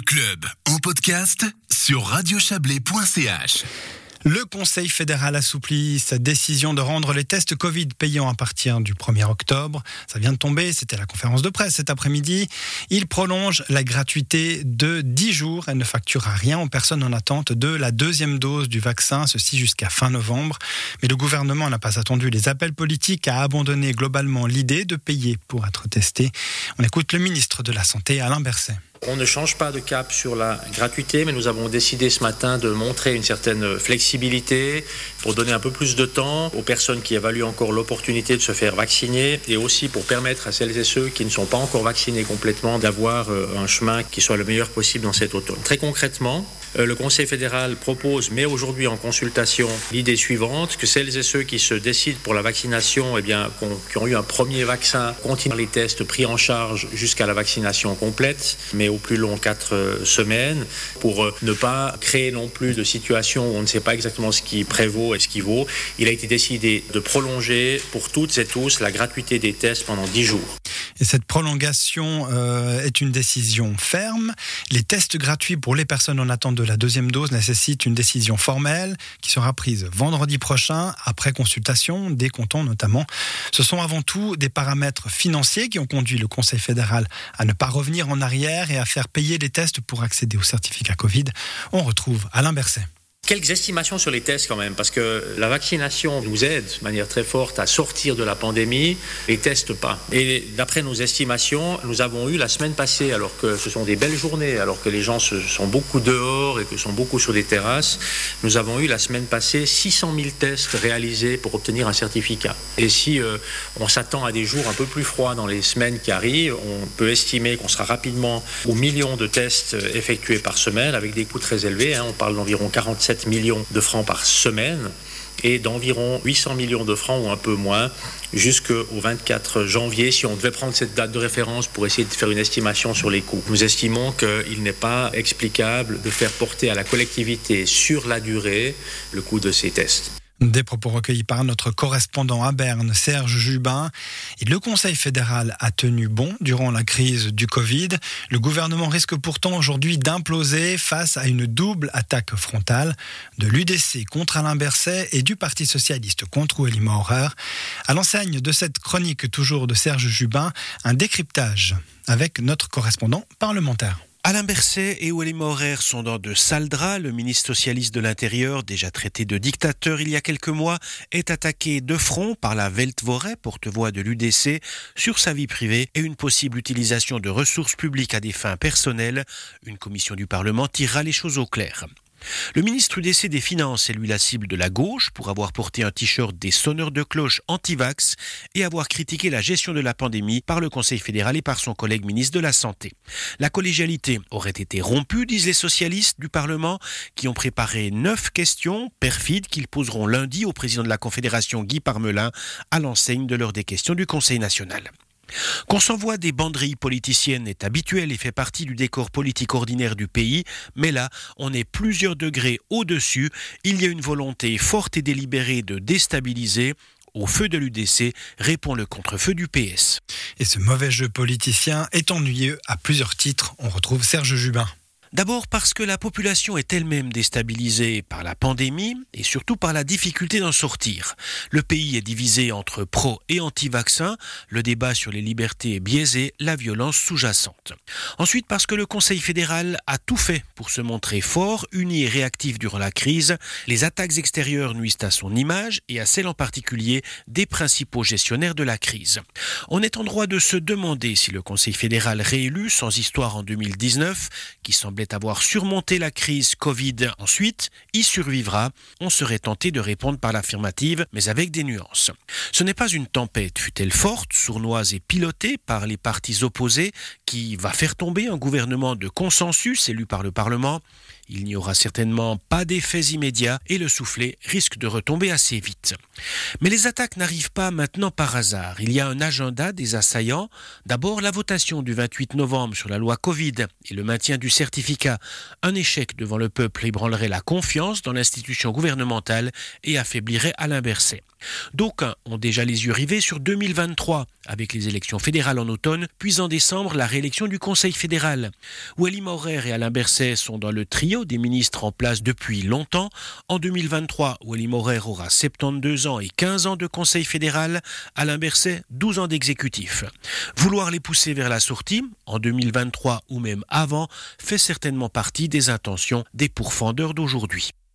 Le club podcast sur radiochablais.ch. Le Conseil fédéral assouplit sa décision de rendre les tests Covid payants à partir du 1er octobre. Ça vient de tomber, c'était la conférence de presse cet après-midi. Il prolonge la gratuité de 10 jours. Elle ne facturera rien aux personnes en attente de la deuxième dose du vaccin, ceci jusqu'à fin novembre. Mais le gouvernement n'a pas attendu les appels politiques à abandonner globalement l'idée de payer pour être testé. On écoute le ministre de la Santé, Alain Berset. On ne change pas de cap sur la gratuité, mais nous avons décidé ce matin de montrer une certaine flexibilité pour donner un peu plus de temps aux personnes qui évaluent encore l'opportunité de se faire vacciner et aussi pour permettre à celles et ceux qui ne sont pas encore vaccinés complètement d'avoir euh, un chemin qui soit le meilleur possible dans cet automne. Très concrètement, le Conseil fédéral propose, mais aujourd'hui en consultation, l'idée suivante, que celles et ceux qui se décident pour la vaccination, eh bien, qui ont eu un premier vaccin, continuent les tests pris en charge jusqu'à la vaccination complète, mais au plus long quatre euh, semaines, pour euh, ne pas créer non plus de situation où on ne sait pas exactement ce qui prévaut et ce qui vaut. Il a été décidé de prolonger pour toutes et tous la gratuité des tests pendant 10 jours. Et cette prolongation est une décision ferme. Les tests gratuits pour les personnes en attente de la deuxième dose nécessite une décision formelle qui sera prise vendredi prochain après consultation des cantons notamment. Ce sont avant tout des paramètres financiers qui ont conduit le Conseil fédéral à ne pas revenir en arrière et à faire payer les tests pour accéder au certificat Covid. On retrouve Alain Berset. Quelques estimations sur les tests quand même, parce que la vaccination nous aide de manière très forte à sortir de la pandémie, les tests pas. Et d'après nos estimations, nous avons eu la semaine passée, alors que ce sont des belles journées, alors que les gens sont beaucoup dehors et que sont beaucoup sur des terrasses, nous avons eu la semaine passée 600 000 tests réalisés pour obtenir un certificat. Et si euh, on s'attend à des jours un peu plus froids dans les semaines qui arrivent, on peut estimer qu'on sera rapidement aux millions de tests effectués par semaine avec des coûts très élevés. Hein. on parle d'environ 47 millions de francs par semaine et d'environ 800 millions de francs ou un peu moins jusqu'au 24 janvier si on devait prendre cette date de référence pour essayer de faire une estimation sur les coûts. Nous estimons qu'il n'est pas explicable de faire porter à la collectivité sur la durée le coût de ces tests. Des propos recueillis par notre correspondant à Berne, Serge Jubin. Et le Conseil fédéral a tenu bon durant la crise du Covid. Le gouvernement risque pourtant aujourd'hui d'imploser face à une double attaque frontale de l'UDC contre Alain Berset et du Parti socialiste contre Willy Maurer. À l'enseigne de cette chronique toujours de Serge Jubin, un décryptage avec notre correspondant parlementaire. Alain Berset et Willy Maurer sont dans de sales draps. Le ministre socialiste de l'Intérieur, déjà traité de dictateur il y a quelques mois, est attaqué de front par la Weltvoret, porte-voix de l'UDC, sur sa vie privée et une possible utilisation de ressources publiques à des fins personnelles. Une commission du Parlement tirera les choses au clair. Le ministre UDC des Finances est lui la cible de la gauche pour avoir porté un t-shirt des sonneurs de cloche anti-vax et avoir critiqué la gestion de la pandémie par le Conseil fédéral et par son collègue ministre de la Santé. La collégialité aurait été rompue, disent les socialistes du Parlement, qui ont préparé neuf questions perfides qu'ils poseront lundi au président de la Confédération Guy Parmelin à l'enseigne de l'heure des questions du Conseil national. Qu'on s'envoie des banderilles politiciennes est habituel et fait partie du décor politique ordinaire du pays, mais là, on est plusieurs degrés au-dessus. Il y a une volonté forte et délibérée de déstabiliser. Au feu de l'UDC répond le contre-feu du PS. Et ce mauvais jeu politicien est ennuyeux à plusieurs titres. On retrouve Serge Jubin. D'abord parce que la population est elle-même déstabilisée par la pandémie et surtout par la difficulté d'en sortir. Le pays est divisé entre pro et anti-vaccins, le débat sur les libertés est biaisé, la violence sous-jacente. Ensuite parce que le Conseil fédéral a tout fait pour se montrer fort, uni et réactif durant la crise. Les attaques extérieures nuisent à son image et à celle en particulier des principaux gestionnaires de la crise. On est en droit de se demander si le Conseil fédéral réélu, sans histoire en 2019, qui semble avoir surmonté la crise Covid ensuite, y survivra. On serait tenté de répondre par l'affirmative, mais avec des nuances. Ce n'est pas une tempête, fut-elle forte, sournoise et pilotée par les partis opposés, qui va faire tomber un gouvernement de consensus élu par le Parlement. Il n'y aura certainement pas d'effets immédiats et le soufflet risque de retomber assez vite. Mais les attaques n'arrivent pas maintenant par hasard. Il y a un agenda des assaillants. D'abord la votation du 28 novembre sur la loi Covid et le maintien du certificat. Un échec devant le peuple ébranlerait la confiance dans l'institution gouvernementale et affaiblirait Alain Berset. D'aucuns ont déjà les yeux rivés sur 2023, avec les élections fédérales en automne, puis en décembre la réélection du Conseil fédéral. Wally Maurer et Alain Berset sont dans le trio des ministres en place depuis longtemps. En 2023, Wally Maurer aura 72 ans et 15 ans de Conseil fédéral, Alain Berset 12 ans d'exécutif. Vouloir les pousser vers la sortie, en 2023 ou même avant, fait certainement partie des intentions des pourfendeurs d'aujourd'hui.